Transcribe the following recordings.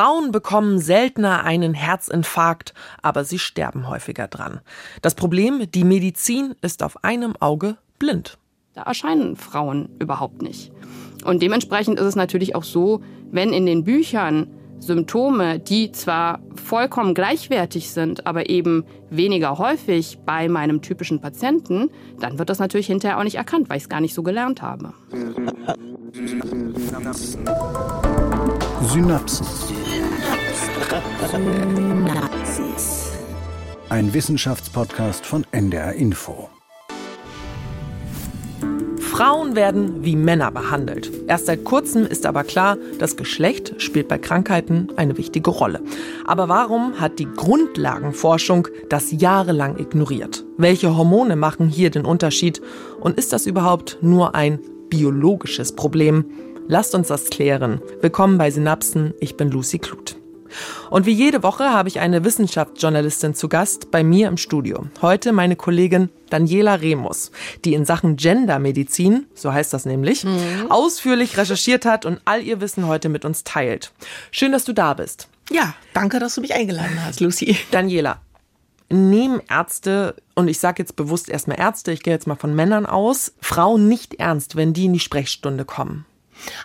Frauen bekommen seltener einen Herzinfarkt, aber sie sterben häufiger dran. Das Problem, die Medizin ist auf einem Auge blind. Da erscheinen Frauen überhaupt nicht. Und dementsprechend ist es natürlich auch so, wenn in den Büchern Symptome, die zwar vollkommen gleichwertig sind, aber eben weniger häufig bei meinem typischen Patienten, dann wird das natürlich hinterher auch nicht erkannt, weil ich es gar nicht so gelernt habe. Synapsen. Ein Wissenschaftspodcast von NDR Info. Frauen werden wie Männer behandelt. Erst seit kurzem ist aber klar, das Geschlecht spielt bei Krankheiten eine wichtige Rolle. Aber warum hat die Grundlagenforschung das jahrelang ignoriert? Welche Hormone machen hier den Unterschied? Und ist das überhaupt nur ein biologisches Problem? Lasst uns das klären. Willkommen bei Synapsen. Ich bin Lucy Kluth. Und wie jede Woche habe ich eine Wissenschaftsjournalistin zu Gast bei mir im Studio. Heute meine Kollegin Daniela Remus, die in Sachen Gendermedizin, so heißt das nämlich, mhm. ausführlich recherchiert hat und all ihr Wissen heute mit uns teilt. Schön, dass du da bist. Ja, danke, dass du mich eingeladen hast, Lucy. Daniela, nehmen Ärzte, und ich sage jetzt bewusst erstmal Ärzte, ich gehe jetzt mal von Männern aus, Frauen nicht ernst, wenn die in die Sprechstunde kommen?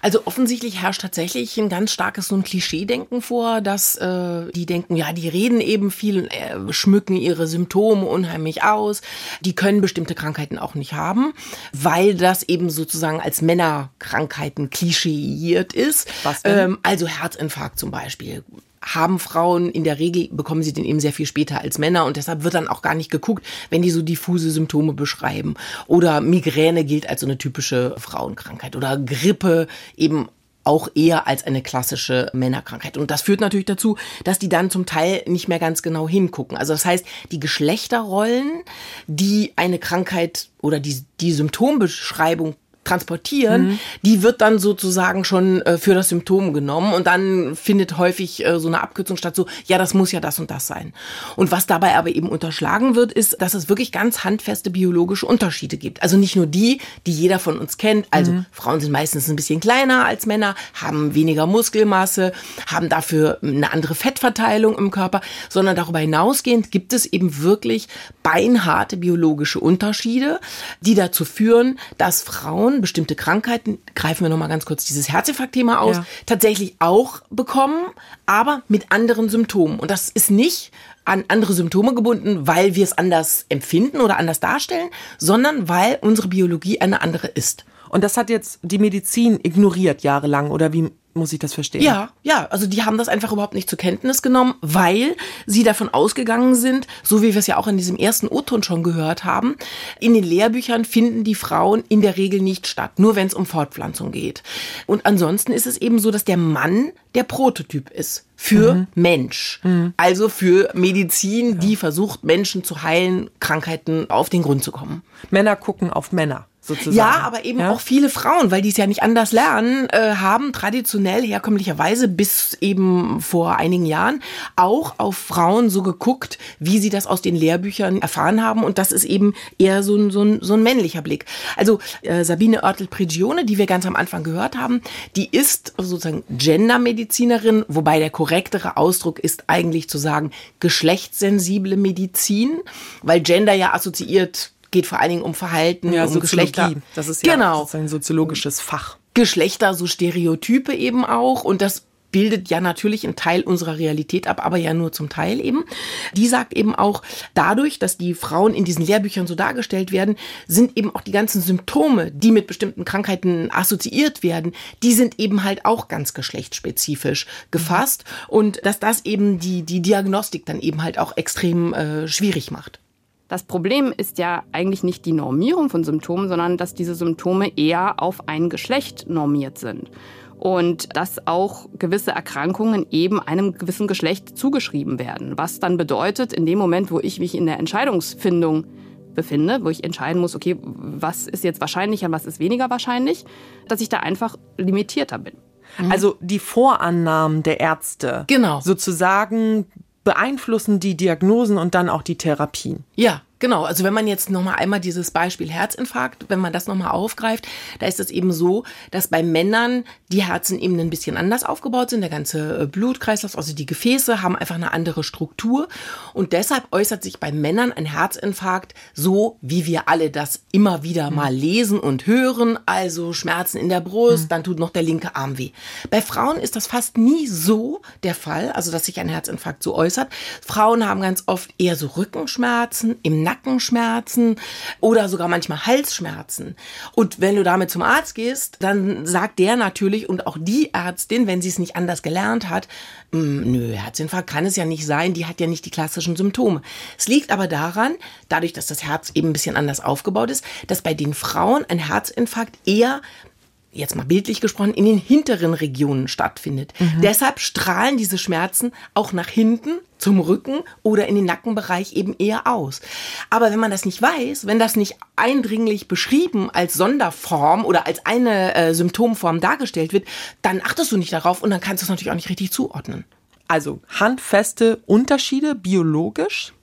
Also offensichtlich herrscht tatsächlich ein ganz starkes so ein Klischee-Denken vor, dass äh, die denken, ja, die reden eben viel und äh, schmücken ihre Symptome unheimlich aus. Die können bestimmte Krankheiten auch nicht haben, weil das eben sozusagen als Männerkrankheiten klischeiert ist. Was denn? Ähm, also Herzinfarkt zum Beispiel haben Frauen in der Regel, bekommen sie den eben sehr viel später als Männer und deshalb wird dann auch gar nicht geguckt, wenn die so diffuse Symptome beschreiben. Oder Migräne gilt als so eine typische Frauenkrankheit oder Grippe eben auch eher als eine klassische Männerkrankheit. Und das führt natürlich dazu, dass die dann zum Teil nicht mehr ganz genau hingucken. Also das heißt, die Geschlechterrollen, die eine Krankheit oder die, die Symptombeschreibung transportieren, mhm. die wird dann sozusagen schon äh, für das Symptom genommen und dann findet häufig äh, so eine Abkürzung statt, so, ja, das muss ja das und das sein. Und was dabei aber eben unterschlagen wird, ist, dass es wirklich ganz handfeste biologische Unterschiede gibt. Also nicht nur die, die jeder von uns kennt. Also mhm. Frauen sind meistens ein bisschen kleiner als Männer, haben weniger Muskelmasse, haben dafür eine andere Fettverteilung im Körper, sondern darüber hinausgehend gibt es eben wirklich beinharte biologische Unterschiede, die dazu führen, dass Frauen bestimmte Krankheiten, greifen wir nochmal ganz kurz dieses Herzinfarkt-Thema aus, ja. tatsächlich auch bekommen, aber mit anderen Symptomen. Und das ist nicht an andere Symptome gebunden, weil wir es anders empfinden oder anders darstellen, sondern weil unsere Biologie eine andere ist. Und das hat jetzt die Medizin ignoriert jahrelang oder wie muss ich das verstehen? Ja, ja, also die haben das einfach überhaupt nicht zur Kenntnis genommen, weil sie davon ausgegangen sind, so wie wir es ja auch in diesem ersten O-Ton schon gehört haben, in den Lehrbüchern finden die Frauen in der Regel nicht statt, nur wenn es um Fortpflanzung geht. Und ansonsten ist es eben so, dass der Mann der Prototyp ist für mhm. Mensch, mhm. also für Medizin, die versucht, Menschen zu heilen, Krankheiten auf den Grund zu kommen. Männer gucken auf Männer sozusagen. Ja, aber eben ja? auch viele Frauen, weil die es ja nicht anders lernen, äh, haben traditionell herkömmlicherweise bis eben vor einigen Jahren auch auf Frauen so geguckt, wie sie das aus den Lehrbüchern erfahren haben. Und das ist eben eher so ein, so ein, so ein männlicher Blick. Also äh, Sabine Oertel-Prigione, die wir ganz am Anfang gehört haben, die ist sozusagen Gendermedizinerin, wobei der korrektere Ausdruck ist eigentlich zu sagen geschlechtssensible Medizin, weil Gender ja assoziiert geht vor allen Dingen um Verhalten, ja, um Geschlechter. Das ist ja genau. ein soziologisches Fach. Geschlechter, so Stereotype eben auch. Und das bildet ja natürlich einen Teil unserer Realität ab, aber ja nur zum Teil eben. Die sagt eben auch, dadurch, dass die Frauen in diesen Lehrbüchern so dargestellt werden, sind eben auch die ganzen Symptome, die mit bestimmten Krankheiten assoziiert werden, die sind eben halt auch ganz geschlechtsspezifisch gefasst und dass das eben die, die Diagnostik dann eben halt auch extrem äh, schwierig macht. Das Problem ist ja eigentlich nicht die Normierung von Symptomen, sondern dass diese Symptome eher auf ein Geschlecht normiert sind. Und dass auch gewisse Erkrankungen eben einem gewissen Geschlecht zugeschrieben werden. Was dann bedeutet, in dem Moment, wo ich mich in der Entscheidungsfindung befinde, wo ich entscheiden muss, okay, was ist jetzt wahrscheinlicher, was ist weniger wahrscheinlich, dass ich da einfach limitierter bin. Mhm. Also die Vorannahmen der Ärzte. Genau. Sozusagen beeinflussen die Diagnosen und dann auch die Therapien. Ja, Genau, also wenn man jetzt nochmal einmal dieses Beispiel Herzinfarkt, wenn man das nochmal aufgreift, da ist es eben so, dass bei Männern die Herzen eben ein bisschen anders aufgebaut sind. Der ganze äh, Blutkreislauf, also die Gefäße haben einfach eine andere Struktur. Und deshalb äußert sich bei Männern ein Herzinfarkt so, wie wir alle das immer wieder mal lesen und hören. Also Schmerzen in der Brust, dann tut noch der linke Arm weh. Bei Frauen ist das fast nie so der Fall, also dass sich ein Herzinfarkt so äußert. Frauen haben ganz oft eher so Rückenschmerzen im Nackenschmerzen oder sogar manchmal Halsschmerzen. Und wenn du damit zum Arzt gehst, dann sagt der natürlich und auch die Ärztin, wenn sie es nicht anders gelernt hat, hm, nö, Herzinfarkt kann es ja nicht sein, die hat ja nicht die klassischen Symptome. Es liegt aber daran, dadurch, dass das Herz eben ein bisschen anders aufgebaut ist, dass bei den Frauen ein Herzinfarkt eher jetzt mal bildlich gesprochen, in den hinteren Regionen stattfindet. Mhm. Deshalb strahlen diese Schmerzen auch nach hinten zum Rücken oder in den Nackenbereich eben eher aus. Aber wenn man das nicht weiß, wenn das nicht eindringlich beschrieben als Sonderform oder als eine äh, Symptomform dargestellt wird, dann achtest du nicht darauf und dann kannst du es natürlich auch nicht richtig zuordnen. Also handfeste Unterschiede biologisch.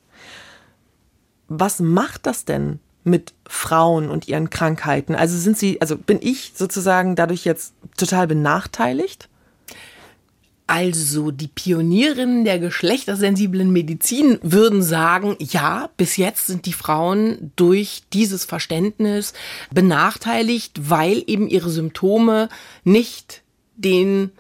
Was macht das denn mit Frauen und ihren Krankheiten? Also sind sie, also bin ich sozusagen dadurch jetzt total benachteiligt? Also die Pionierinnen der geschlechtersensiblen Medizin würden sagen, ja, bis jetzt sind die Frauen durch dieses Verständnis benachteiligt, weil eben ihre Symptome nicht den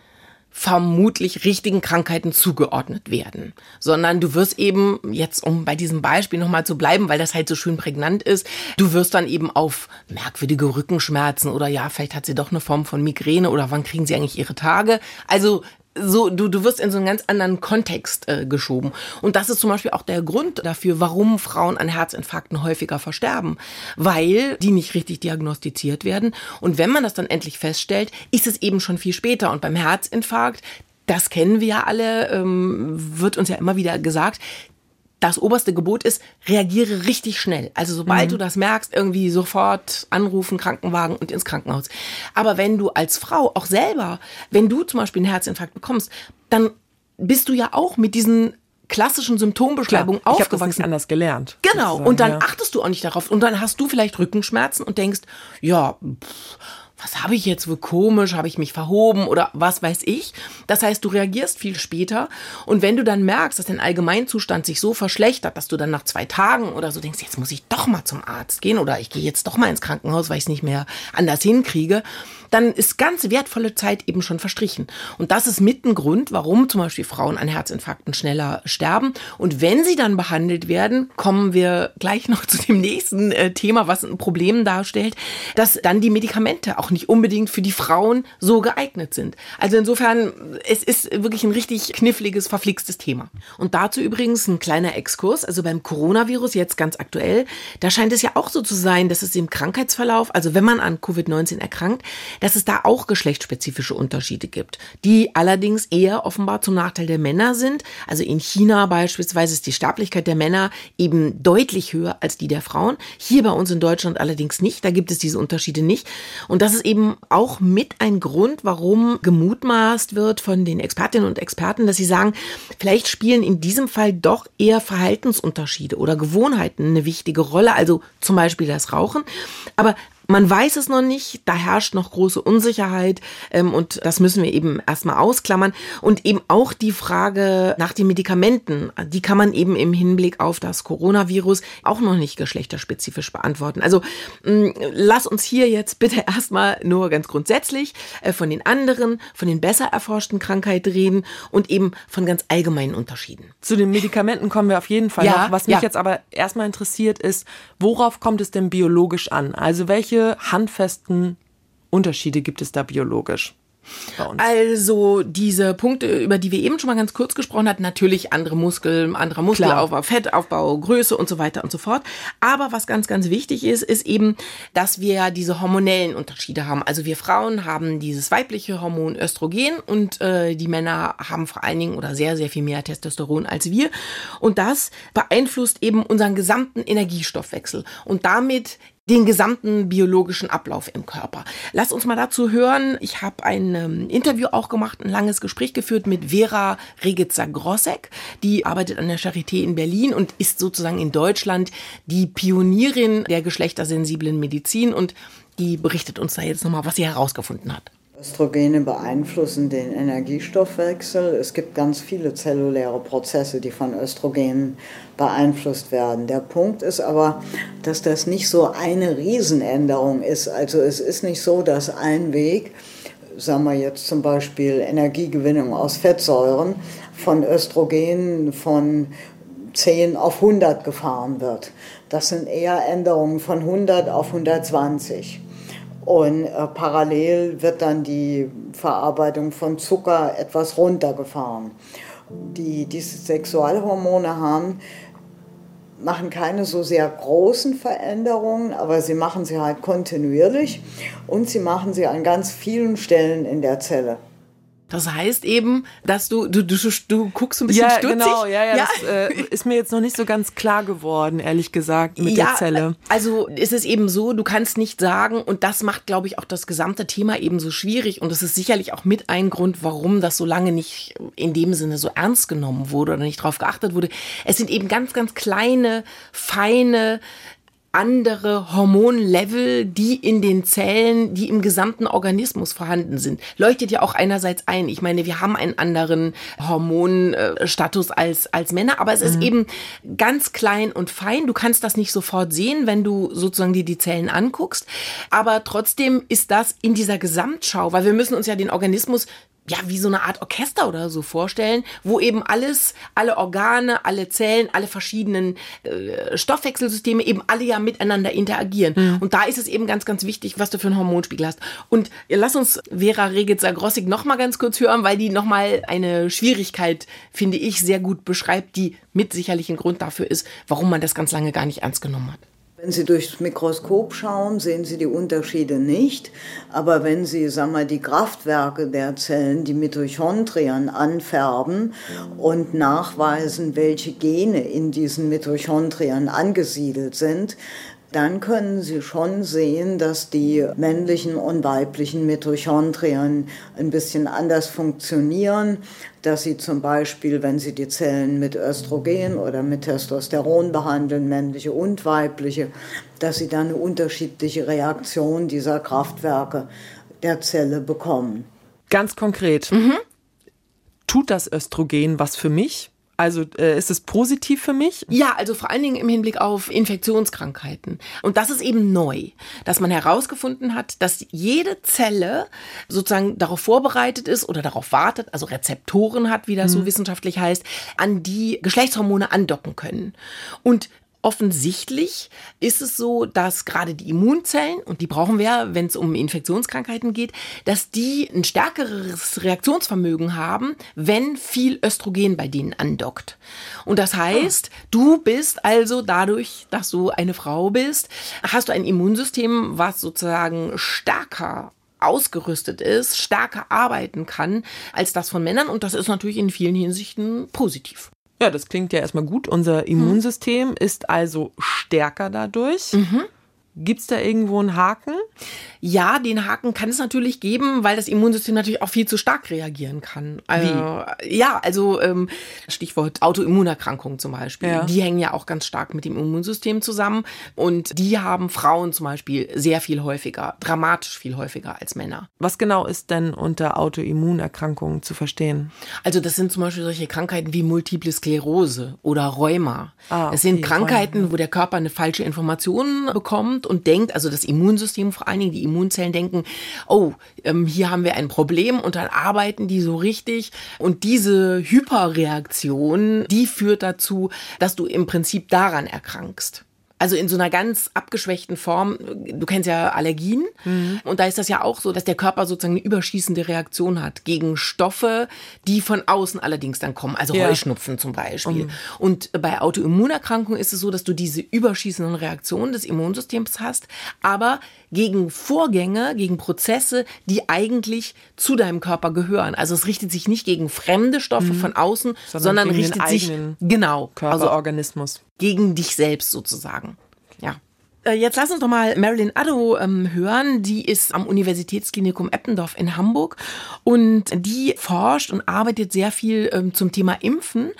vermutlich richtigen Krankheiten zugeordnet werden, sondern du wirst eben jetzt, um bei diesem Beispiel nochmal zu bleiben, weil das halt so schön prägnant ist, du wirst dann eben auf merkwürdige Rückenschmerzen oder ja, vielleicht hat sie doch eine Form von Migräne oder wann kriegen sie eigentlich ihre Tage. Also so, du, du wirst in so einen ganz anderen Kontext äh, geschoben. Und das ist zum Beispiel auch der Grund dafür, warum Frauen an Herzinfarkten häufiger versterben. Weil die nicht richtig diagnostiziert werden. Und wenn man das dann endlich feststellt, ist es eben schon viel später. Und beim Herzinfarkt, das kennen wir ja alle, ähm, wird uns ja immer wieder gesagt, das oberste Gebot ist, reagiere richtig schnell. Also sobald mhm. du das merkst, irgendwie sofort anrufen, Krankenwagen und ins Krankenhaus. Aber wenn du als Frau auch selber, wenn du zum Beispiel einen Herzinfarkt bekommst, dann bist du ja auch mit diesen klassischen Symptombeschreibungen Klar, aufgewachsen. Ich habe das anders gelernt. Genau. Und dann ja. achtest du auch nicht darauf. Und dann hast du vielleicht Rückenschmerzen und denkst, ja, pff, was habe ich jetzt wohl komisch, habe ich mich verhoben oder was weiß ich. Das heißt, du reagierst viel später und wenn du dann merkst, dass dein Allgemeinzustand sich so verschlechtert, dass du dann nach zwei Tagen oder so denkst, jetzt muss ich doch mal zum Arzt gehen oder ich gehe jetzt doch mal ins Krankenhaus, weil ich es nicht mehr anders hinkriege, dann ist ganz wertvolle Zeit eben schon verstrichen. Und das ist mit ein Grund, warum zum Beispiel Frauen an Herzinfarkten schneller sterben. Und wenn sie dann behandelt werden, kommen wir gleich noch zu dem nächsten äh, Thema, was ein Problem darstellt, dass dann die Medikamente auch nicht unbedingt für die Frauen so geeignet sind. Also insofern, es ist wirklich ein richtig kniffliges, verflixtes Thema. Und dazu übrigens ein kleiner Exkurs. Also beim Coronavirus jetzt ganz aktuell, da scheint es ja auch so zu sein, dass es im Krankheitsverlauf, also wenn man an Covid-19 erkrankt, dass es da auch geschlechtsspezifische Unterschiede gibt, die allerdings eher offenbar zum Nachteil der Männer sind. Also in China beispielsweise ist die Sterblichkeit der Männer eben deutlich höher als die der Frauen. Hier bei uns in Deutschland allerdings nicht. Da gibt es diese Unterschiede nicht. Und das ist eben auch mit ein Grund, warum gemutmaßt wird von den Expertinnen und Experten, dass sie sagen, vielleicht spielen in diesem Fall doch eher Verhaltensunterschiede oder Gewohnheiten eine wichtige Rolle. Also zum Beispiel das Rauchen. Aber man weiß es noch nicht, da herrscht noch große Unsicherheit ähm, und das müssen wir eben erstmal ausklammern. Und eben auch die Frage nach den Medikamenten, die kann man eben im Hinblick auf das Coronavirus auch noch nicht geschlechterspezifisch beantworten. Also mh, mm, lass uns hier jetzt bitte erstmal nur ganz grundsätzlich äh, von den anderen, von den besser erforschten Krankheiten reden und eben von ganz allgemeinen Unterschieden. Zu den Medikamenten kommen wir auf jeden Fall ja, noch. Was mich ja. jetzt aber erstmal interessiert ist, worauf kommt es denn biologisch an? Also welche handfesten Unterschiede gibt es da biologisch? Also diese Punkte, über die wir eben schon mal ganz kurz gesprochen hatten, natürlich andere Muskeln, anderer Muskelaufbau, Fettaufbau, Größe und so weiter und so fort. Aber was ganz, ganz wichtig ist, ist eben, dass wir diese hormonellen Unterschiede haben. Also wir Frauen haben dieses weibliche Hormon Östrogen und äh, die Männer haben vor allen Dingen oder sehr, sehr viel mehr Testosteron als wir. Und das beeinflusst eben unseren gesamten Energiestoffwechsel und damit den gesamten biologischen Ablauf im Körper. Lass uns mal dazu hören. Ich habe ein ähm, Interview auch gemacht, ein langes Gespräch geführt mit Vera Regitzer-Grossek. Die arbeitet an der Charité in Berlin und ist sozusagen in Deutschland die Pionierin der geschlechtersensiblen Medizin und die berichtet uns da jetzt nochmal, was sie herausgefunden hat. Östrogene beeinflussen den Energiestoffwechsel. Es gibt ganz viele zelluläre Prozesse, die von Östrogenen beeinflusst werden. Der Punkt ist aber, dass das nicht so eine Riesenänderung ist. Also es ist nicht so, dass ein Weg, sagen wir jetzt zum Beispiel Energiegewinnung aus Fettsäuren, von Östrogenen von 10 auf 100 gefahren wird. Das sind eher Änderungen von 100 auf 120. Und äh, parallel wird dann die Verarbeitung von Zucker etwas runtergefahren. Die diese Sexualhormone haben, machen keine so sehr großen Veränderungen, aber sie machen sie halt kontinuierlich und sie machen sie an ganz vielen Stellen in der Zelle. Das heißt eben, dass du, du, du, du guckst ein bisschen ja, stutzig. Genau, ja, ja, ja. Das äh, ist mir jetzt noch nicht so ganz klar geworden, ehrlich gesagt, mit ja, der Zelle. Also ist es eben so, du kannst nicht sagen, und das macht, glaube ich, auch das gesamte Thema eben so schwierig. Und das ist sicherlich auch mit ein Grund, warum das so lange nicht in dem Sinne so ernst genommen wurde oder nicht drauf geachtet wurde. Es sind eben ganz, ganz kleine, feine andere Hormonlevel, die in den Zellen, die im gesamten Organismus vorhanden sind. Leuchtet ja auch einerseits ein. Ich meine, wir haben einen anderen Hormonstatus als, als Männer, aber es ist mhm. eben ganz klein und fein. Du kannst das nicht sofort sehen, wenn du sozusagen dir die Zellen anguckst. Aber trotzdem ist das in dieser Gesamtschau, weil wir müssen uns ja den Organismus ja, wie so eine Art Orchester oder so vorstellen, wo eben alles, alle Organe, alle Zellen, alle verschiedenen äh, Stoffwechselsysteme eben alle ja miteinander interagieren. Mhm. Und da ist es eben ganz, ganz wichtig, was du für einen Hormonspiegel hast. Und lass uns Vera Regitzer-Grossig noch mal ganz kurz hören, weil die noch mal eine Schwierigkeit, finde ich, sehr gut beschreibt, die mit sicherlich ein Grund dafür ist, warum man das ganz lange gar nicht ernst genommen hat. Wenn Sie durchs Mikroskop schauen, sehen Sie die Unterschiede nicht. Aber wenn Sie, sagen wir, die Kraftwerke der Zellen, die Mitochondrien anfärben und nachweisen, welche Gene in diesen Mitochondrien angesiedelt sind, dann können Sie schon sehen, dass die männlichen und weiblichen Mitochondrien ein bisschen anders funktionieren, dass sie zum Beispiel, wenn Sie die Zellen mit Östrogen oder mit Testosteron behandeln, männliche und weibliche, dass Sie dann eine unterschiedliche Reaktion dieser Kraftwerke der Zelle bekommen. Ganz konkret. Mhm. Tut das Östrogen was für mich? Also äh, ist es positiv für mich? Ja, also vor allen Dingen im Hinblick auf Infektionskrankheiten. Und das ist eben neu, dass man herausgefunden hat, dass jede Zelle sozusagen darauf vorbereitet ist oder darauf wartet, also Rezeptoren hat, wie das mhm. so wissenschaftlich heißt, an die Geschlechtshormone andocken können. Und Offensichtlich ist es so, dass gerade die Immunzellen, und die brauchen wir, wenn es um Infektionskrankheiten geht, dass die ein stärkeres Reaktionsvermögen haben, wenn viel Östrogen bei denen andockt. Und das heißt, du bist also dadurch, dass du eine Frau bist, hast du ein Immunsystem, was sozusagen stärker ausgerüstet ist, stärker arbeiten kann als das von Männern. Und das ist natürlich in vielen Hinsichten positiv. Ja, das klingt ja erstmal gut. Unser Immunsystem hm. ist also stärker dadurch. Mhm. Gibt es da irgendwo einen Haken? Ja, den Haken kann es natürlich geben, weil das Immunsystem natürlich auch viel zu stark reagieren kann. Also, Wie? Ja, also ähm, Stichwort Autoimmunerkrankungen zum Beispiel. Ja. Die hängen ja auch ganz stark mit dem Immunsystem zusammen. Und die haben Frauen zum Beispiel sehr viel häufiger, dramatisch viel häufiger als Männer. Was genau ist denn unter Autoimmunerkrankungen zu verstehen? Also das sind zum Beispiel solche Krankheiten wie Multiple Sklerose oder Rheuma. Ah, okay, sind Krankheiten, wo der Körper eine falsche Information bekommt und denkt, also das Immunsystem vor allen Dingen, die Immunzellen denken, oh, ähm, hier haben wir ein Problem und dann arbeiten die so richtig. Und diese Hyperreaktion, die führt dazu, dass du im Prinzip daran erkrankst. Also in so einer ganz abgeschwächten Form. Du kennst ja Allergien. Mhm. Und da ist das ja auch so, dass der Körper sozusagen eine überschießende Reaktion hat gegen Stoffe, die von außen allerdings dann kommen. Also ja. Heuschnupfen zum Beispiel. Mhm. Und bei Autoimmunerkrankungen ist es so, dass du diese überschießenden Reaktionen des Immunsystems hast, aber gegen Vorgänge, gegen Prozesse, die eigentlich zu deinem Körper gehören. Also es richtet sich nicht gegen fremde Stoffe mhm. von außen, sondern, sondern richtet sich genau Körperorganismus. Also gegen dich selbst sozusagen. Ja. Äh, jetzt lass uns doch mal Marilyn Addo ähm, hören. Die ist am Universitätsklinikum Eppendorf in Hamburg und die forscht und arbeitet sehr viel ähm, zum Thema Impfen.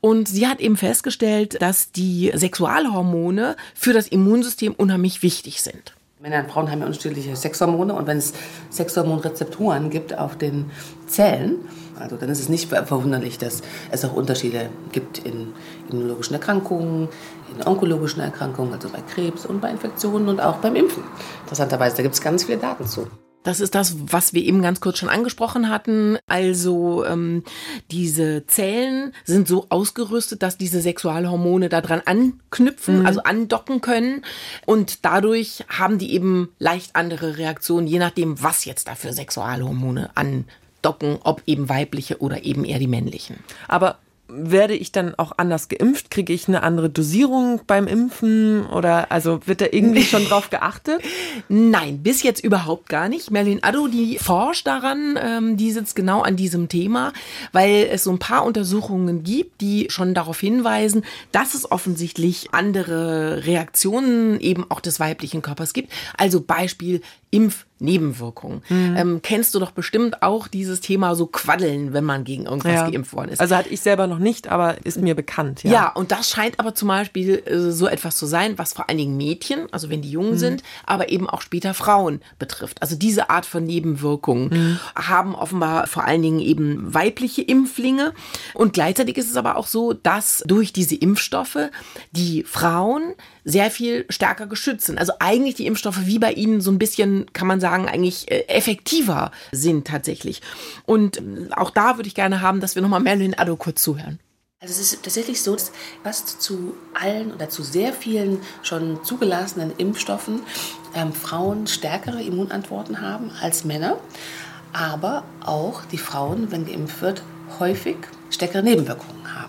Und sie hat eben festgestellt, dass die Sexualhormone für das Immunsystem unheimlich wichtig sind. Männer und Frauen haben ja unterschiedliche Sexhormone und wenn es Sexhormonrezeptoren gibt auf den Zellen, also dann ist es nicht verwunderlich, dass es auch Unterschiede gibt in immunologischen Erkrankungen, in onkologischen Erkrankungen, also bei Krebs und bei Infektionen und auch beim Impfen. Interessanterweise, da gibt es ganz viele Daten zu. Das ist das, was wir eben ganz kurz schon angesprochen hatten. Also ähm, diese Zellen sind so ausgerüstet, dass diese Sexualhormone daran anknüpfen, mhm. also andocken können. Und dadurch haben die eben leicht andere Reaktionen, je nachdem, was jetzt dafür Sexualhormone andocken, ob eben weibliche oder eben eher die männlichen. Aber werde ich dann auch anders geimpft? Kriege ich eine andere Dosierung beim Impfen? Oder also wird da irgendwie schon drauf geachtet? Nein, bis jetzt überhaupt gar nicht. Merlin Addo, die forscht daran, ähm, die sitzt genau an diesem Thema, weil es so ein paar Untersuchungen gibt, die schon darauf hinweisen, dass es offensichtlich andere Reaktionen eben auch des weiblichen Körpers gibt. Also Beispiel Impfnebenwirkungen. Mhm. Ähm, kennst du doch bestimmt auch dieses Thema so Quaddeln, wenn man gegen irgendwas ja. geimpft worden ist. Also hatte ich selber noch nicht, aber ist mir bekannt. Ja, ja und das scheint aber zum Beispiel äh, so etwas zu sein, was vor allen Dingen Mädchen, also wenn die jung mhm. sind, aber eben auch später Frauen betrifft. Also diese Art von Nebenwirkungen mhm. haben offenbar vor allen Dingen eben weibliche Impflinge. Und gleichzeitig ist es aber auch so, dass durch diese Impfstoffe die Frauen sehr viel stärker geschützt sind. Also eigentlich die Impfstoffe wie bei ihnen so ein bisschen, kann man sagen, eigentlich äh, effektiver sind tatsächlich. Und ähm, auch da würde ich gerne haben, dass wir nochmal Marilyn Addo kurz zuhören. Also es ist tatsächlich so, dass fast zu allen oder zu sehr vielen schon zugelassenen Impfstoffen ähm, Frauen stärkere Immunantworten haben als Männer. Aber auch die Frauen, wenn geimpft wird, häufig stärkere Nebenwirkungen haben.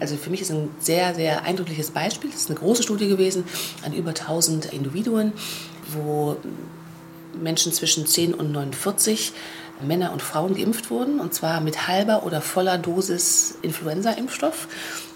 Also für mich ist ein sehr, sehr eindrückliches Beispiel. Das ist eine große Studie gewesen an über 1000 Individuen, wo Menschen zwischen 10 und 49 Männer und Frauen geimpft wurden, und zwar mit halber oder voller Dosis Influenza-Impfstoff.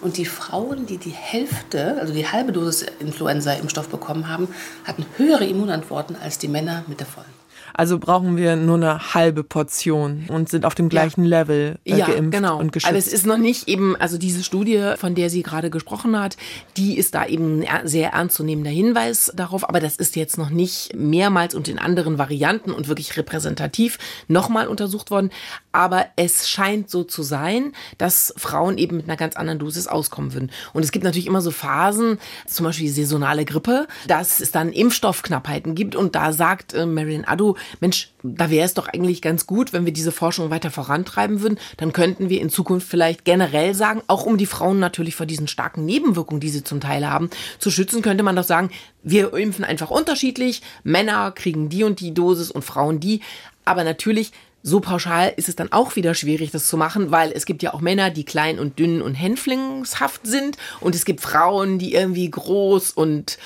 Und die Frauen, die die Hälfte, also die halbe Dosis Influenza-Impfstoff bekommen haben, hatten höhere Immunantworten als die Männer mit der vollen. Also brauchen wir nur eine halbe Portion und sind auf dem gleichen ja. Level äh, ja, geimpft genau. und geschützt. Aber es ist noch nicht eben, also diese Studie, von der sie gerade gesprochen hat, die ist da eben ein sehr ernstzunehmender Hinweis darauf. Aber das ist jetzt noch nicht mehrmals und in anderen Varianten und wirklich repräsentativ nochmal untersucht worden. Aber es scheint so zu sein, dass Frauen eben mit einer ganz anderen Dosis auskommen würden. Und es gibt natürlich immer so Phasen, zum Beispiel die saisonale Grippe, dass es dann Impfstoffknappheiten gibt. Und da sagt äh, Marion Addo, Mensch, da wäre es doch eigentlich ganz gut, wenn wir diese Forschung weiter vorantreiben würden. Dann könnten wir in Zukunft vielleicht generell sagen, auch um die Frauen natürlich vor diesen starken Nebenwirkungen, die sie zum Teil haben, zu schützen, könnte man doch sagen, wir impfen einfach unterschiedlich. Männer kriegen die und die Dosis und Frauen die. Aber natürlich so pauschal ist es dann auch wieder schwierig, das zu machen, weil es gibt ja auch Männer, die klein und dünn und hänflingshaft sind und es gibt Frauen, die irgendwie groß und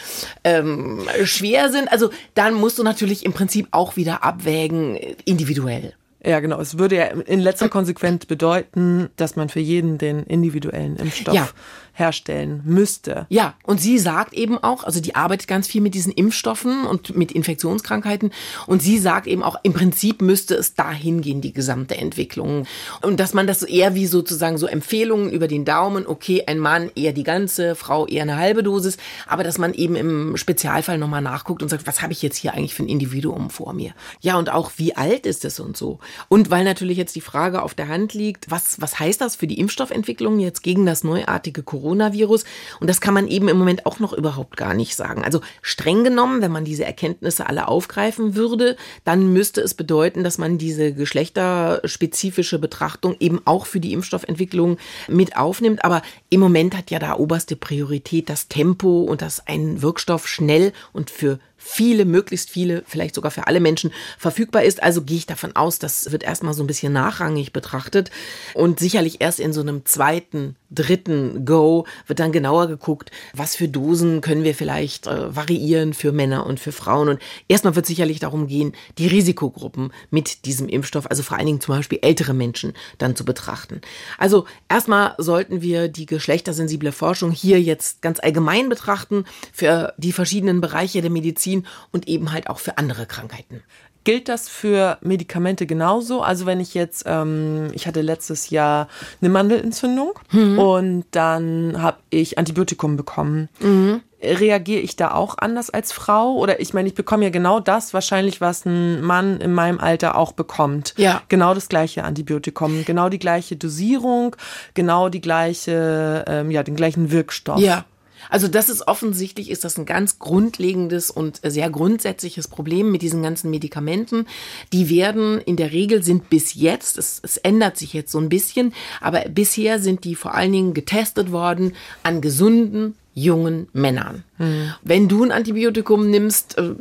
ähm, schwer sind. Also dann musst du natürlich im Prinzip auch wieder abwägen, individuell. Ja, genau. Es würde ja in letzter Konsequenz bedeuten, dass man für jeden den individuellen Impfstoff ja herstellen müsste. Ja, und sie sagt eben auch, also die arbeitet ganz viel mit diesen Impfstoffen und mit Infektionskrankheiten und sie sagt eben auch, im Prinzip müsste es dahin gehen, die gesamte Entwicklung. Und dass man das eher wie sozusagen so Empfehlungen über den Daumen, okay, ein Mann eher die ganze, Frau eher eine halbe Dosis, aber dass man eben im Spezialfall nochmal nachguckt und sagt, was habe ich jetzt hier eigentlich für ein Individuum vor mir? Ja, und auch, wie alt ist es und so. Und weil natürlich jetzt die Frage auf der Hand liegt, was, was heißt das für die Impfstoffentwicklung jetzt gegen das neuartige Corona? Coronavirus. Und das kann man eben im Moment auch noch überhaupt gar nicht sagen. Also streng genommen, wenn man diese Erkenntnisse alle aufgreifen würde, dann müsste es bedeuten, dass man diese geschlechterspezifische Betrachtung eben auch für die Impfstoffentwicklung mit aufnimmt. Aber im Moment hat ja da oberste Priorität das Tempo und dass ein Wirkstoff schnell und für viele, möglichst viele, vielleicht sogar für alle Menschen verfügbar ist. Also gehe ich davon aus, das wird erstmal so ein bisschen nachrangig betrachtet und sicherlich erst in so einem zweiten, dritten Go wird dann genauer geguckt, was für Dosen können wir vielleicht äh, variieren für Männer und für Frauen. Und erstmal wird sicherlich darum gehen, die Risikogruppen mit diesem Impfstoff, also vor allen Dingen zum Beispiel ältere Menschen, dann zu betrachten. Also erstmal sollten wir die geschlechtersensible Forschung hier jetzt ganz allgemein betrachten für die verschiedenen Bereiche der Medizin und eben halt auch für andere Krankheiten. Gilt das für Medikamente genauso? Also wenn ich jetzt, ähm, ich hatte letztes Jahr eine Mandelentzündung mhm. und dann habe ich Antibiotikum bekommen. Mhm. Reagiere ich da auch anders als Frau? Oder ich meine, ich bekomme ja genau das wahrscheinlich, was ein Mann in meinem Alter auch bekommt. Ja. Genau das gleiche Antibiotikum, genau die gleiche Dosierung, genau die gleiche, ähm, ja, den gleichen Wirkstoff. Ja. Also das ist offensichtlich, ist das ein ganz grundlegendes und sehr grundsätzliches Problem mit diesen ganzen Medikamenten. Die werden in der Regel sind bis jetzt, es, es ändert sich jetzt so ein bisschen, aber bisher sind die vor allen Dingen getestet worden an gesunden jungen Männern. Mhm. Wenn du ein Antibiotikum nimmst, äh,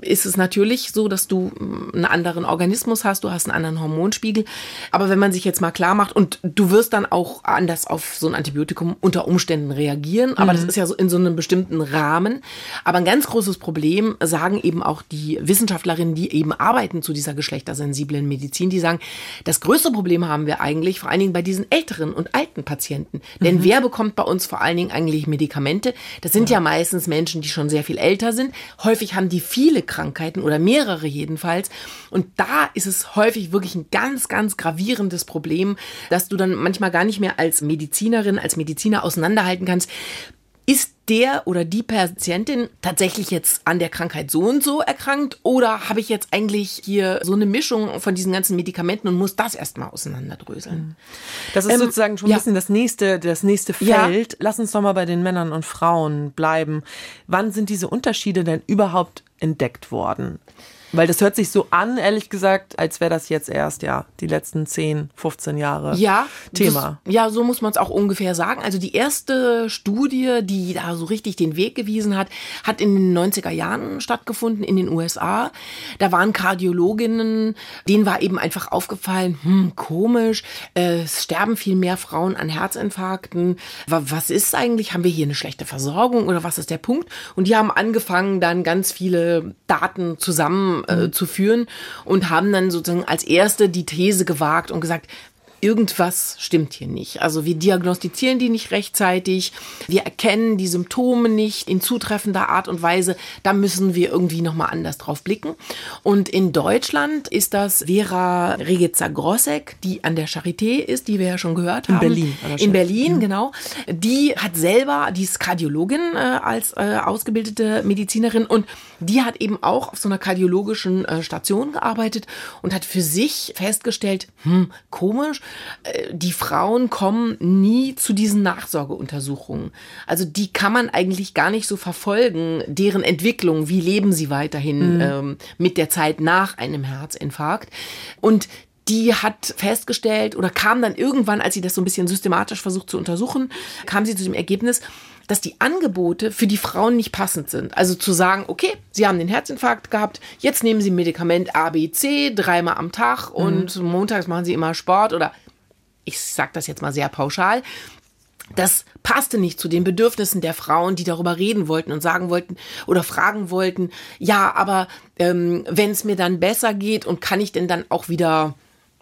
ist es natürlich so, dass du mm, einen anderen Organismus hast, du hast einen anderen Hormonspiegel. Aber wenn man sich jetzt mal klar macht und du wirst dann auch anders auf so ein Antibiotikum unter Umständen reagieren, aber mhm. das ist ja so in so einem bestimmten Rahmen. Aber ein ganz großes Problem sagen eben auch die Wissenschaftlerinnen, die eben arbeiten zu dieser geschlechtersensiblen Medizin, die sagen, das größte Problem haben wir eigentlich vor allen Dingen bei diesen älteren und alten Patienten. Denn mhm. wer bekommt bei uns vor allen Dingen eigentlich Medikamente? Medikamente. Das sind ja. ja meistens Menschen, die schon sehr viel älter sind. Häufig haben die viele Krankheiten oder mehrere jedenfalls. Und da ist es häufig wirklich ein ganz, ganz gravierendes Problem, dass du dann manchmal gar nicht mehr als Medizinerin, als Mediziner auseinanderhalten kannst, ist der oder die Patientin tatsächlich jetzt an der Krankheit so und so erkrankt oder habe ich jetzt eigentlich hier so eine Mischung von diesen ganzen Medikamenten und muss das erstmal auseinanderdröseln? Mhm. Das ist ähm, sozusagen schon ein ja. bisschen das nächste, das nächste Feld. Ja. Lass uns doch mal bei den Männern und Frauen bleiben. Wann sind diese Unterschiede denn überhaupt entdeckt worden? Weil das hört sich so an, ehrlich gesagt, als wäre das jetzt erst, ja, die letzten 10, 15 Jahre ja, Thema. Das, ja, so muss man es auch ungefähr sagen. Also die erste Studie, die da so richtig den Weg gewiesen hat, hat in den 90er Jahren stattgefunden in den USA. Da waren Kardiologinnen, denen war eben einfach aufgefallen, hm, komisch, äh, es sterben viel mehr Frauen an Herzinfarkten. Was ist eigentlich? Haben wir hier eine schlechte Versorgung oder was ist der Punkt? Und die haben angefangen, dann ganz viele Daten zusammen äh, zu führen und haben dann sozusagen als erste die These gewagt und gesagt, irgendwas stimmt hier nicht. Also wir diagnostizieren die nicht rechtzeitig, wir erkennen die Symptome nicht in zutreffender Art und Weise. Da müssen wir irgendwie nochmal anders drauf blicken. Und in Deutschland ist das Vera Regica-Grossek, die an der Charité ist, die wir ja schon gehört haben. In Berlin. In Berlin, mhm. genau. Die hat selber, die ist Kardiologin äh, als äh, ausgebildete Medizinerin und die hat eben auch auf so einer kardiologischen äh, Station gearbeitet und hat für sich festgestellt, hm, komisch, die Frauen kommen nie zu diesen Nachsorgeuntersuchungen. Also die kann man eigentlich gar nicht so verfolgen, deren Entwicklung, wie leben sie weiterhin mhm. ähm, mit der Zeit nach einem Herzinfarkt. Und die hat festgestellt oder kam dann irgendwann, als sie das so ein bisschen systematisch versucht zu untersuchen, kam sie zu dem Ergebnis, dass die Angebote für die Frauen nicht passend sind. Also zu sagen, okay, sie haben den Herzinfarkt gehabt, jetzt nehmen sie Medikament A, B, C dreimal am Tag und mhm. montags machen sie immer Sport oder ich sage das jetzt mal sehr pauschal. Das passte nicht zu den Bedürfnissen der Frauen, die darüber reden wollten und sagen wollten oder fragen wollten, ja, aber ähm, wenn es mir dann besser geht und kann ich denn dann auch wieder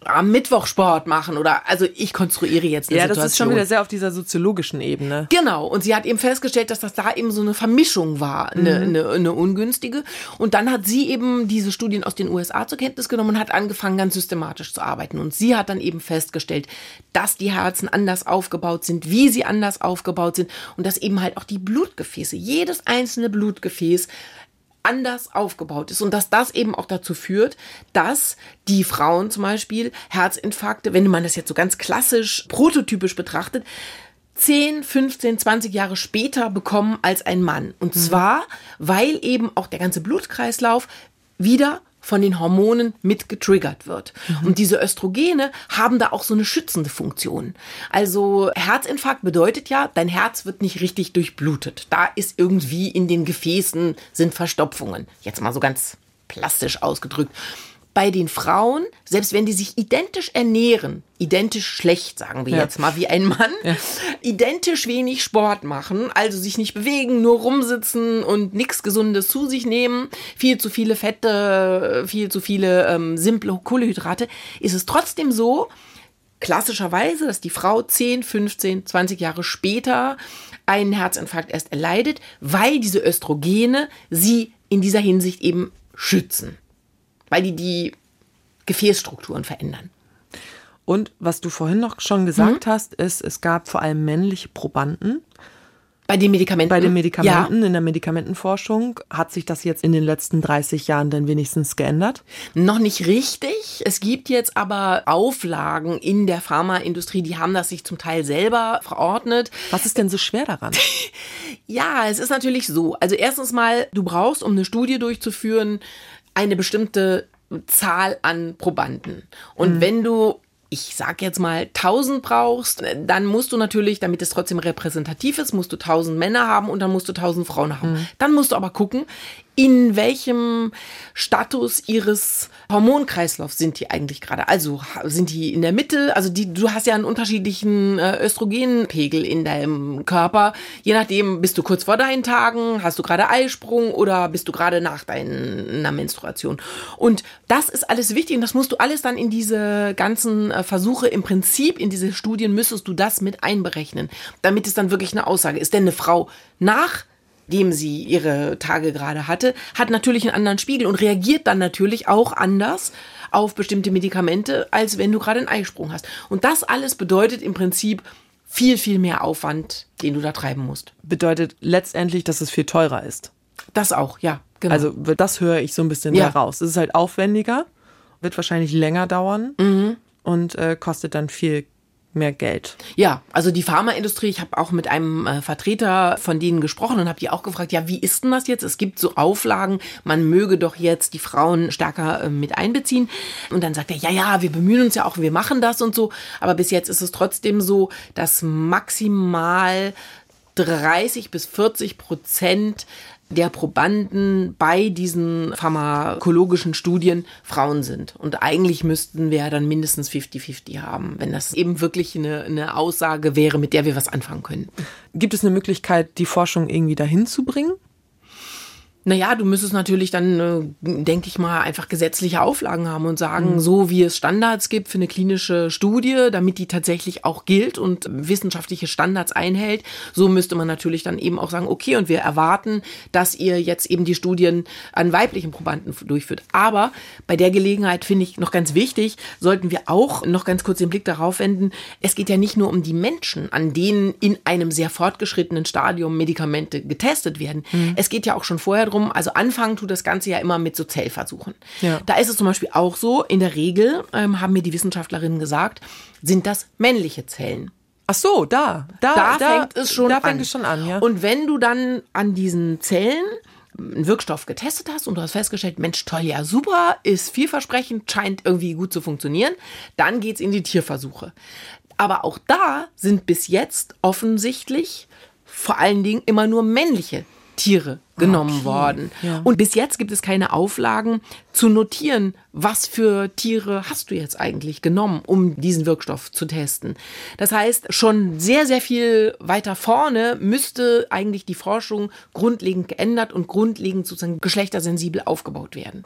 am Mittwoch Sport machen oder also ich konstruiere jetzt eine ja, Situation. Ja, das ist schon wieder sehr auf dieser soziologischen Ebene. Genau und sie hat eben festgestellt, dass das da eben so eine Vermischung war, eine, mhm. eine, eine ungünstige und dann hat sie eben diese Studien aus den USA zur Kenntnis genommen und hat angefangen ganz systematisch zu arbeiten und sie hat dann eben festgestellt, dass die Herzen anders aufgebaut sind, wie sie anders aufgebaut sind und dass eben halt auch die Blutgefäße, jedes einzelne Blutgefäß anders aufgebaut ist und dass das eben auch dazu führt, dass die Frauen zum Beispiel Herzinfarkte, wenn man das jetzt so ganz klassisch prototypisch betrachtet, 10, 15, 20 Jahre später bekommen als ein Mann. Und mhm. zwar, weil eben auch der ganze Blutkreislauf wieder von den Hormonen mit getriggert wird. Mhm. Und diese Östrogene haben da auch so eine schützende Funktion. Also Herzinfarkt bedeutet ja, dein Herz wird nicht richtig durchblutet. Da ist irgendwie in den Gefäßen sind Verstopfungen. Jetzt mal so ganz plastisch ausgedrückt bei den Frauen, selbst wenn die sich identisch ernähren, identisch schlecht, sagen wir ja. jetzt mal, wie ein Mann, ja. identisch wenig Sport machen, also sich nicht bewegen, nur rumsitzen und nichts Gesundes zu sich nehmen, viel zu viele Fette, viel zu viele ähm, simple Kohlehydrate, ist es trotzdem so, klassischerweise, dass die Frau 10, 15, 20 Jahre später einen Herzinfarkt erst erleidet, weil diese Östrogene sie in dieser Hinsicht eben schützen weil die die Gefäßstrukturen verändern. Und was du vorhin noch schon gesagt mhm. hast, ist, es gab vor allem männliche Probanden. Bei den Medikamenten? Bei den Medikamenten, ja. in der Medikamentenforschung. Hat sich das jetzt in den letzten 30 Jahren dann wenigstens geändert? Noch nicht richtig. Es gibt jetzt aber Auflagen in der Pharmaindustrie, die haben das sich zum Teil selber verordnet. Was ist denn so schwer daran? ja, es ist natürlich so. Also erstens mal, du brauchst, um eine Studie durchzuführen, eine bestimmte Zahl an Probanden. Und mhm. wenn du ich sag jetzt mal 1000 brauchst, dann musst du natürlich, damit es trotzdem repräsentativ ist, musst du 1000 Männer haben und dann musst du 1000 Frauen haben. Mhm. Dann musst du aber gucken, in welchem Status ihres Hormonkreislaufs sind die eigentlich gerade? Also sind die in der Mitte? Also die, du hast ja einen unterschiedlichen äh, Östrogenpegel in deinem Körper. Je nachdem, bist du kurz vor deinen Tagen, hast du gerade Eisprung oder bist du gerade nach deiner Menstruation? Und das ist alles wichtig und das musst du alles dann in diese ganzen äh, Versuche im Prinzip, in diese Studien müsstest du das mit einberechnen, damit es dann wirklich eine Aussage ist. Denn eine Frau nach dem sie ihre Tage gerade hatte, hat natürlich einen anderen Spiegel und reagiert dann natürlich auch anders auf bestimmte Medikamente, als wenn du gerade einen Eisprung hast. Und das alles bedeutet im Prinzip viel, viel mehr Aufwand, den du da treiben musst. Bedeutet letztendlich, dass es viel teurer ist. Das auch, ja. Genau. Also das höre ich so ein bisschen ja. heraus. Es ist halt aufwendiger, wird wahrscheinlich länger dauern mhm. und äh, kostet dann viel mehr Geld. Ja, also die Pharmaindustrie, ich habe auch mit einem äh, Vertreter von denen gesprochen und habe die auch gefragt, ja, wie ist denn das jetzt? Es gibt so Auflagen, man möge doch jetzt die Frauen stärker äh, mit einbeziehen. Und dann sagt er, ja, ja, wir bemühen uns ja auch, wir machen das und so. Aber bis jetzt ist es trotzdem so, dass maximal 30 bis 40 Prozent der Probanden bei diesen pharmakologischen Studien Frauen sind. Und eigentlich müssten wir dann mindestens 50-50 haben, wenn das eben wirklich eine, eine Aussage wäre, mit der wir was anfangen können. Gibt es eine Möglichkeit, die Forschung irgendwie dahin zu bringen? Naja, du müsstest natürlich dann, äh, denke ich mal, einfach gesetzliche Auflagen haben und sagen, mhm. so wie es Standards gibt für eine klinische Studie, damit die tatsächlich auch gilt und wissenschaftliche Standards einhält, so müsste man natürlich dann eben auch sagen, okay, und wir erwarten, dass ihr jetzt eben die Studien an weiblichen Probanden durchführt. Aber bei der Gelegenheit finde ich noch ganz wichtig, sollten wir auch noch ganz kurz den Blick darauf wenden, es geht ja nicht nur um die Menschen, an denen in einem sehr fortgeschrittenen Stadium Medikamente getestet werden. Mhm. Es geht ja auch schon vorher darum, darum, also anfangen tut das Ganze ja immer mit so Zellversuchen. Ja. Da ist es zum Beispiel auch so, in der Regel, ähm, haben mir die Wissenschaftlerinnen gesagt, sind das männliche Zellen. Ach so, da, da, da, da fängt es schon da an. fängt es schon an, ja. Und wenn du dann an diesen Zellen einen Wirkstoff getestet hast und du hast festgestellt, Mensch, toll, ja, super, ist vielversprechend, scheint irgendwie gut zu funktionieren, dann geht's in die Tierversuche. Aber auch da sind bis jetzt offensichtlich vor allen Dingen immer nur männliche Tiere genommen okay. worden. Ja. Und bis jetzt gibt es keine Auflagen zu notieren, was für Tiere hast du jetzt eigentlich genommen, um diesen Wirkstoff zu testen. Das heißt, schon sehr, sehr viel weiter vorne müsste eigentlich die Forschung grundlegend geändert und grundlegend sozusagen geschlechtersensibel aufgebaut werden.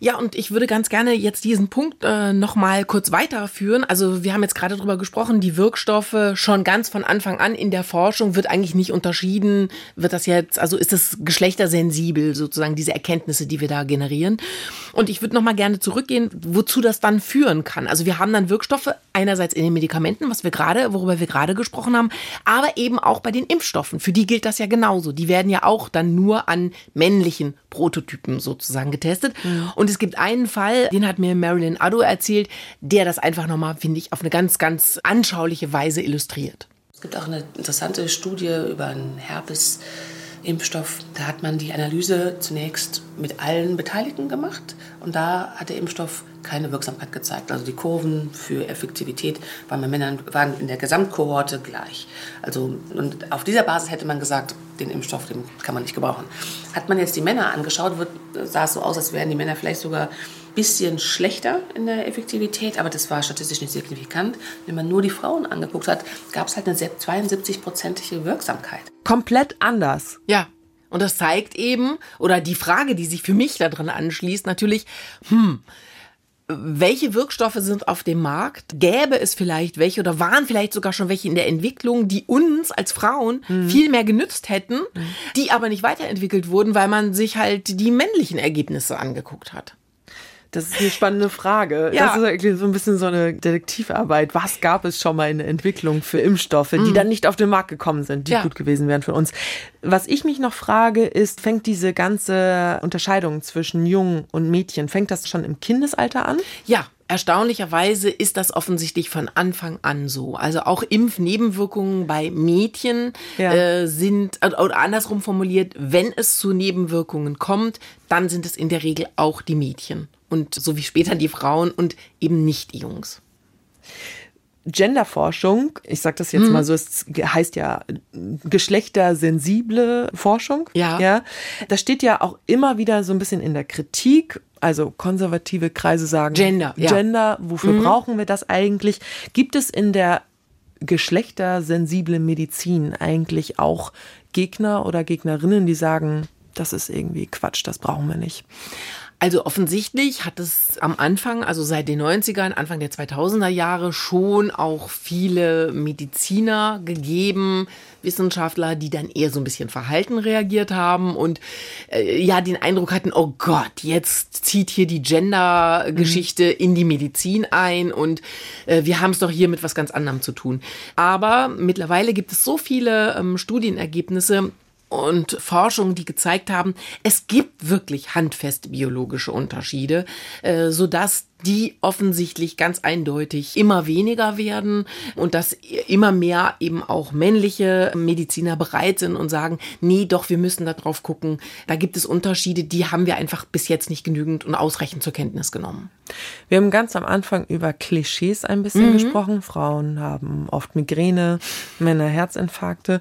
Ja, und ich würde ganz gerne jetzt diesen Punkt äh, nochmal kurz weiterführen. Also wir haben jetzt gerade drüber gesprochen, die Wirkstoffe schon ganz von Anfang an in der Forschung wird eigentlich nicht unterschieden. Wird das jetzt, also ist das geschlechtersensibel sozusagen, diese Erkenntnisse, die wir da generieren. Und ich würde nochmal gerne zurückgehen, wozu das dann führen kann. Also wir haben dann Wirkstoffe einerseits in den Medikamenten, was wir gerade, worüber wir gerade gesprochen haben, aber eben auch bei den Impfstoffen. Für die gilt das ja genauso. Die werden ja auch dann nur an männlichen Prototypen sozusagen getestet. Mhm. Und es gibt einen Fall, den hat mir Marilyn Addo erzählt, der das einfach nochmal, finde ich, auf eine ganz, ganz anschauliche Weise illustriert. Es gibt auch eine interessante Studie über ein Herpes Impfstoff, da hat man die Analyse zunächst mit allen Beteiligten gemacht und da hat der Impfstoff keine Wirksamkeit gezeigt. Also die Kurven für Effektivität waren bei Männern waren in der Gesamtkohorte gleich. Also und auf dieser Basis hätte man gesagt, den Impfstoff, den kann man nicht gebrauchen. Hat man jetzt die Männer angeschaut, wird, sah es so aus, als wären die Männer vielleicht sogar bisschen schlechter in der Effektivität, aber das war statistisch nicht signifikant. Wenn man nur die Frauen angeguckt hat, gab es halt eine 72-prozentige Wirksamkeit. Komplett anders. Ja. Und das zeigt eben, oder die Frage, die sich für mich daran anschließt, natürlich, hm, welche Wirkstoffe sind auf dem Markt? Gäbe es vielleicht welche oder waren vielleicht sogar schon welche in der Entwicklung, die uns als Frauen mhm. viel mehr genützt hätten, die aber nicht weiterentwickelt wurden, weil man sich halt die männlichen Ergebnisse angeguckt hat? Das ist eine spannende Frage. Ja. Das ist eigentlich so ein bisschen so eine Detektivarbeit. Was gab es schon mal in der Entwicklung für Impfstoffe, die mhm. dann nicht auf den Markt gekommen sind, die ja. gut gewesen wären für uns? Was ich mich noch frage, ist, fängt diese ganze Unterscheidung zwischen Jungen und Mädchen, fängt das schon im Kindesalter an? Ja, Erstaunlicherweise ist das offensichtlich von Anfang an so. Also auch Impfnebenwirkungen bei Mädchen ja. äh, sind, oder andersrum formuliert, wenn es zu Nebenwirkungen kommt, dann sind es in der Regel auch die Mädchen und so wie später die Frauen und eben nicht die Jungs. Genderforschung, ich sage das jetzt hm. mal so, es heißt ja geschlechtersensible Forschung. Ja. ja. Das steht ja auch immer wieder so ein bisschen in der Kritik. Also konservative Kreise sagen Gender. Gender, wofür mhm. brauchen wir das eigentlich? Gibt es in der geschlechtersensiblen Medizin eigentlich auch Gegner oder Gegnerinnen, die sagen, das ist irgendwie Quatsch, das brauchen wir nicht? Also offensichtlich hat es am Anfang, also seit den 90ern, Anfang der 2000er Jahre schon auch viele Mediziner gegeben, Wissenschaftler, die dann eher so ein bisschen verhalten reagiert haben und äh, ja den Eindruck hatten, oh Gott, jetzt zieht hier die Gender-Geschichte mhm. in die Medizin ein und äh, wir haben es doch hier mit was ganz anderem zu tun. Aber mittlerweile gibt es so viele ähm, Studienergebnisse, und Forschungen, die gezeigt haben, es gibt wirklich handfeste biologische Unterschiede, äh, so dass die offensichtlich ganz eindeutig immer weniger werden und dass immer mehr eben auch männliche Mediziner bereit sind und sagen, nee, doch, wir müssen da drauf gucken. Da gibt es Unterschiede, die haben wir einfach bis jetzt nicht genügend und ausreichend zur Kenntnis genommen. Wir haben ganz am Anfang über Klischees ein bisschen mhm. gesprochen. Frauen haben oft Migräne, Männer Herzinfarkte.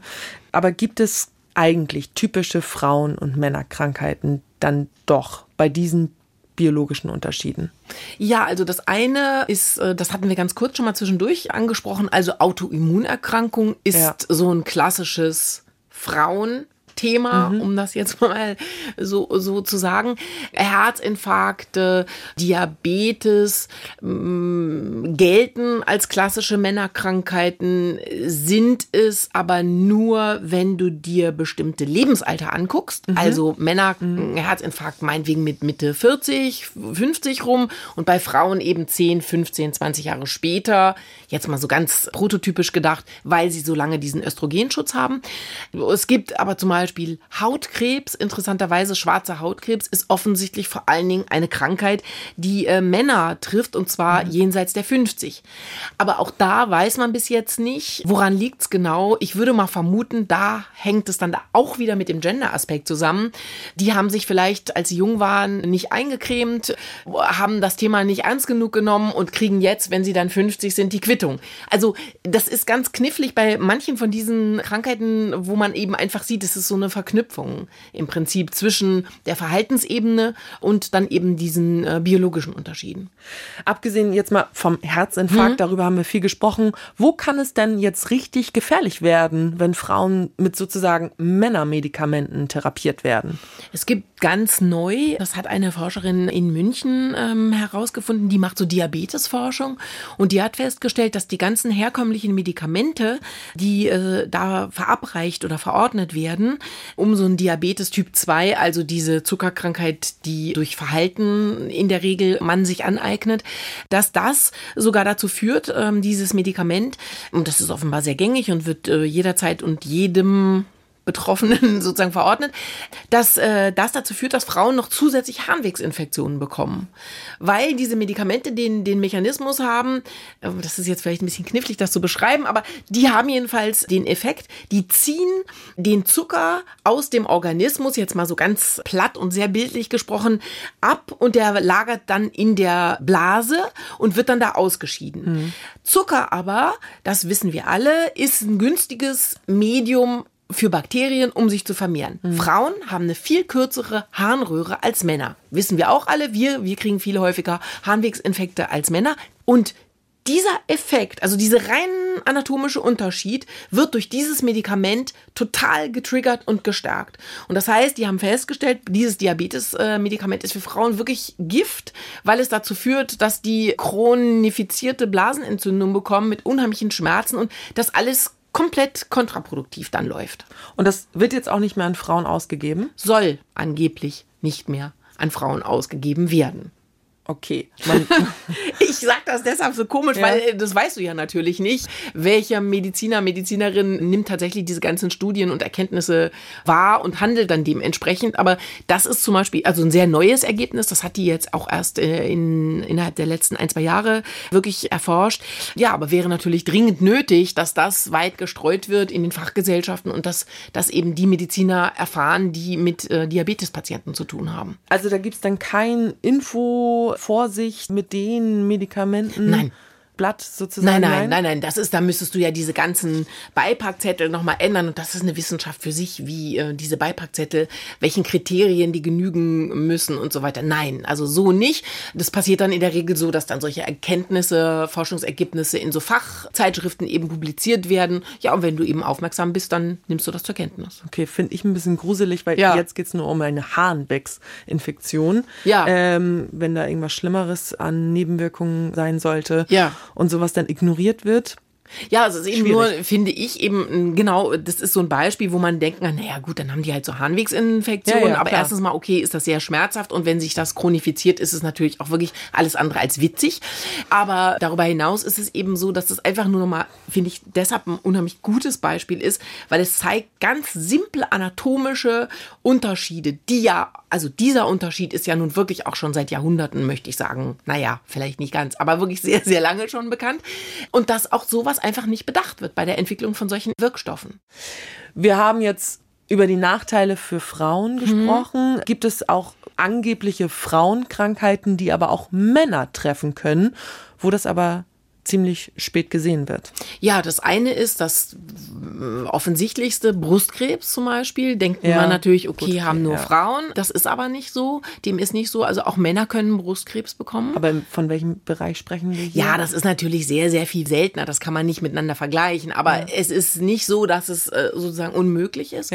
Aber gibt es eigentlich typische Frauen- und Männerkrankheiten dann doch bei diesen biologischen Unterschieden? Ja, also das eine ist, äh, das hatten wir ganz kurz schon mal zwischendurch angesprochen, also Autoimmunerkrankung ist ja. so ein klassisches Frauen- Thema, mhm. um das jetzt mal so, so zu sagen. Herzinfarkte, Diabetes mh, mm, gelten als klassische Männerkrankheiten, sind es aber nur, wenn du dir bestimmte Lebensalter anguckst. Mhm. Also Männer, mhm. Herzinfarkt meinetwegen mit Mitte 40, 50 rum und bei Frauen eben 10, 15, 20 Jahre später. Jetzt mal so ganz prototypisch gedacht, weil sie so lange diesen Östrogenschutz haben. Es gibt aber zum Beispiel Beispiel Hautkrebs, interessanterweise schwarzer Hautkrebs, ist offensichtlich vor allen Dingen eine Krankheit, die äh, Männer trifft und zwar mhm. jenseits der 50. Aber auch da weiß man bis jetzt nicht, woran liegt es genau. Ich würde mal vermuten, da hängt es dann auch wieder mit dem Gender-Aspekt zusammen. Die haben sich vielleicht, als sie jung waren, nicht eingecremt, haben das Thema nicht ernst genug genommen und kriegen jetzt, wenn sie dann 50 sind, die Quittung. Also das ist ganz knifflig bei manchen von diesen Krankheiten, wo man eben einfach sieht, es ist so eine Verknüpfung im Prinzip zwischen der Verhaltensebene und dann eben diesen äh, biologischen Unterschieden. Abgesehen jetzt mal vom Herzinfarkt, mhm. darüber haben wir viel gesprochen. Wo kann es denn jetzt richtig gefährlich werden, wenn Frauen mit sozusagen Männermedikamenten therapiert werden? Es gibt ganz neu, das hat eine Forscherin in München ähm, herausgefunden, die macht so Diabetesforschung und die hat festgestellt, dass die ganzen herkömmlichen Medikamente, die äh, da verabreicht oder verordnet werden, um so ein Diabetes Typ 2, also diese Zuckerkrankheit, die durch Verhalten in der Regel man sich aneignet, dass das sogar dazu führt, ähm, dieses Medikament, und das ist offenbar sehr gängig und wird äh, jederzeit und jedem Betroffenen sozusagen verordnet, dass äh, das dazu führt, dass Frauen noch zusätzlich Harnwegsinfektionen bekommen. Weil diese Medikamente den, den Mechanismus haben, äh, das ist jetzt vielleicht ein bisschen knifflig, das zu beschreiben, aber die haben jedenfalls den Effekt, die ziehen den Zucker aus dem Organismus, jetzt mal so ganz platt und sehr bildlich gesprochen, ab und der lagert dann in der Blase und wird dann da ausgeschieden. Mhm. Zucker aber, das wissen wir alle, ist ein günstiges Medium für Bakterien, um sich zu vermehren. Mhm. Frauen haben eine viel kürzere Harnröhre als Männer. Wissen wir auch alle. Wir, wir kriegen viel häufiger Harnwegsinfekte als Männer. Und dieser Effekt, also dieser rein anatomische Unterschied, wird durch dieses Medikament total getriggert und gestärkt. Und das heißt, die haben festgestellt, dieses Diabetes-Medikament ist für Frauen wirklich Gift, weil es dazu führt, dass die chronifizierte Blasenentzündung bekommen mit unheimlichen Schmerzen und das alles komplett kontraproduktiv dann läuft. Und das wird jetzt auch nicht mehr an Frauen ausgegeben? Soll angeblich nicht mehr an Frauen ausgegeben werden. Okay. ich sage das deshalb so komisch, ja. weil äh, das weißt du ja natürlich nicht. Welcher Mediziner, Medizinerin nimmt tatsächlich diese ganzen Studien und Erkenntnisse wahr und handelt dann dementsprechend. Aber das ist zum Beispiel also ein sehr neues Ergebnis. Das hat die jetzt auch erst äh, in, innerhalb der letzten ein, zwei Jahre wirklich erforscht. Ja, aber wäre natürlich dringend nötig, dass das weit gestreut wird in den Fachgesellschaften und dass, dass eben die Mediziner erfahren, die mit äh, Diabetespatienten zu tun haben. Also da gibt es dann kein Info Vorsicht mit den Medikamenten? Nein. Blatt sozusagen? Nein, nein, nein, nein. Das ist, da müsstest du ja diese ganzen Beipackzettel nochmal ändern. Und das ist eine Wissenschaft für sich, wie äh, diese Beipackzettel, welchen Kriterien die genügen müssen und so weiter. Nein, also so nicht. Das passiert dann in der Regel so, dass dann solche Erkenntnisse, Forschungsergebnisse in so Fachzeitschriften eben publiziert werden. Ja, und wenn du eben aufmerksam bist, dann nimmst du das zur Kenntnis. Okay, finde ich ein bisschen gruselig, weil ja. jetzt geht es nur um eine Harnwegsinfektion. Ja. Ähm, wenn da irgendwas Schlimmeres an Nebenwirkungen sein sollte. Ja und sowas dann ignoriert wird. Ja, also es ist eben Schwierig. nur, finde ich, eben genau, das ist so ein Beispiel, wo man denkt, naja gut, dann haben die halt so Harnwegsinfektionen, ja, ja, aber klar. erstens mal, okay, ist das sehr schmerzhaft und wenn sich das chronifiziert, ist es natürlich auch wirklich alles andere als witzig. Aber darüber hinaus ist es eben so, dass das einfach nur nochmal, finde ich, deshalb ein unheimlich gutes Beispiel ist, weil es zeigt ganz simple anatomische Unterschiede, die ja, also dieser Unterschied ist ja nun wirklich auch schon seit Jahrhunderten, möchte ich sagen, naja, vielleicht nicht ganz, aber wirklich sehr, sehr lange schon bekannt. Und dass auch sowas was einfach nicht bedacht wird bei der Entwicklung von solchen Wirkstoffen. Wir haben jetzt über die Nachteile für Frauen mhm. gesprochen. Mhm. Gibt es auch angebliche Frauenkrankheiten, die aber auch Männer treffen können, wo das aber ziemlich spät gesehen wird. Ja, das eine ist das äh, offensichtlichste Brustkrebs zum Beispiel. Denkt ja, man natürlich, okay, Brustkrebs, haben nur ja. Frauen. Das ist aber nicht so. Dem ist nicht so. Also auch Männer können Brustkrebs bekommen. Aber von welchem Bereich sprechen wir hier? Ja, das ist natürlich sehr, sehr viel seltener. Das kann man nicht miteinander vergleichen. Aber ja. es ist nicht so, dass es äh, sozusagen unmöglich ist.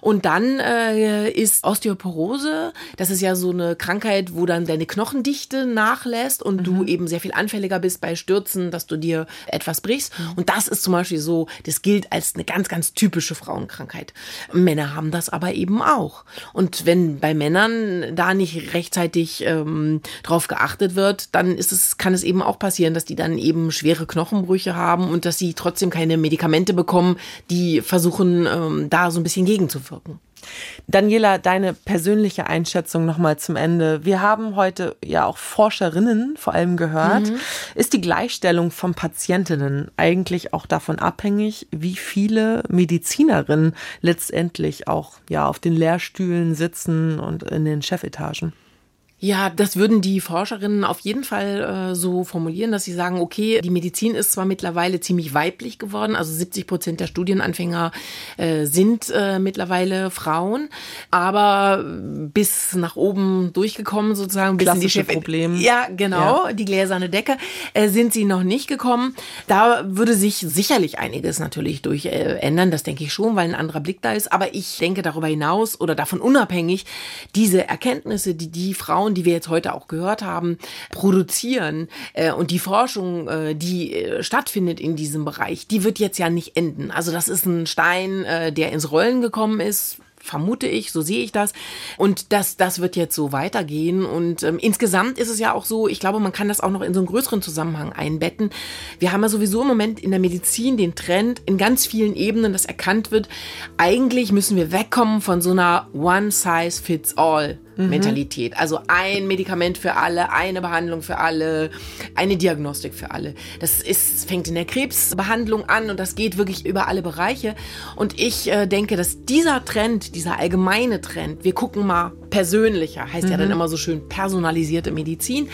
Und dann äh, ist Osteoporose. Das ist ja so eine Krankheit, wo dann deine Knochendichte nachlässt und mhm. du eben sehr viel anfälliger bist bei Stürzen, dass du dir etwas brichst. Und das ist zum Beispiel so, das gilt als eine ganz, ganz typische Frauenkrankheit. Männer haben das aber eben auch. Und wenn bei Männern da nicht rechtzeitig ähm, drauf geachtet wird, dann ist es, kann es eben auch passieren, dass die dann eben schwere Knochenbrüche haben und dass sie trotzdem keine Medikamente bekommen, die versuchen, ähm, da so ein bisschen gegenzuwirken. Daniela, deine persönliche Einschätzung nochmal zum Ende. Wir haben heute ja auch Forscherinnen vor allem gehört. Mhm. Ist die Gleichstellung von Patientinnen eigentlich auch davon abhängig, wie viele Medizinerinnen letztendlich auch ja auf den Lehrstühlen sitzen und in den Chefetagen? Ja, das würden die Forscherinnen auf jeden Fall äh, so formulieren, dass sie sagen, okay, die Medizin ist zwar mittlerweile ziemlich weiblich geworden, also 70 Prozent der Studienanfänger äh, sind äh, mittlerweile Frauen, aber bis nach oben durchgekommen sozusagen, bis Klassische in die Problem. Ja, genau, ja. die gläserne Decke äh, sind sie noch nicht gekommen. Da würde sich sicherlich einiges natürlich durch äh, ändern, das denke ich schon, weil ein anderer Blick da ist, aber ich denke darüber hinaus oder davon unabhängig, diese Erkenntnisse, die die Frauen die wir jetzt heute auch gehört haben, produzieren äh, und die Forschung, äh, die äh, stattfindet in diesem Bereich, die wird jetzt ja nicht enden. Also das ist ein Stein, äh, der ins Rollen gekommen ist vermute ich, so sehe ich das. Und das, das wird jetzt so weitergehen. Und ähm, insgesamt ist es ja auch so, ich glaube, man kann das auch noch in so einen größeren Zusammenhang einbetten. Wir haben ja sowieso im Moment in der Medizin den Trend in ganz vielen Ebenen, dass erkannt wird, eigentlich müssen wir wegkommen von so einer One-Size-Fits-All. Mentalität. Also ein Medikament für alle, eine Behandlung für alle, eine Diagnostik für alle. Das ist, fängt in der Krebsbehandlung an und das geht wirklich über alle Bereiche. Und ich äh, denke, dass dieser Trend, dieser allgemeine Trend, wir gucken mal persönlicher, heißt mhm. ja dann immer so schön personalisierte Medizin.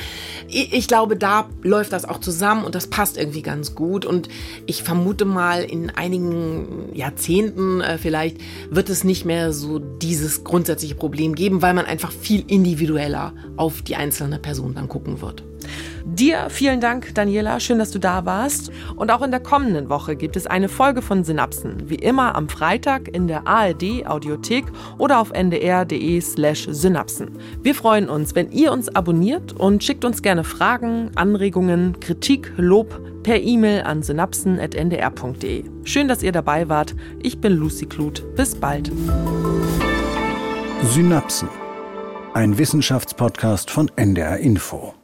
Ich, ich glaube, da läuft das auch zusammen und das passt irgendwie ganz gut. Und ich vermute mal, in einigen Jahrzehnten äh, vielleicht wird es nicht mehr so dieses grundsätzliche Problem geben, weil man einfach einfach viel individueller auf die einzelne Person dann gucken wird. Dir vielen Dank, Daniela. Schön, dass du da warst. Und auch in der kommenden Woche gibt es eine Folge von Synapsen. Wie immer am Freitag in der ARD Audiothek oder auf ndr.de slash Synapsen. Wir freuen uns, wenn ihr uns abonniert und schickt uns gerne Fragen, Anregungen, Kritik, Lob per E-Mail an synapsen.ndr.de. Schön, dass ihr dabei wart. Ich bin Lucy Kluth. Bis bald. Synapsen ein Wissenschaftspodcast von NDR Info.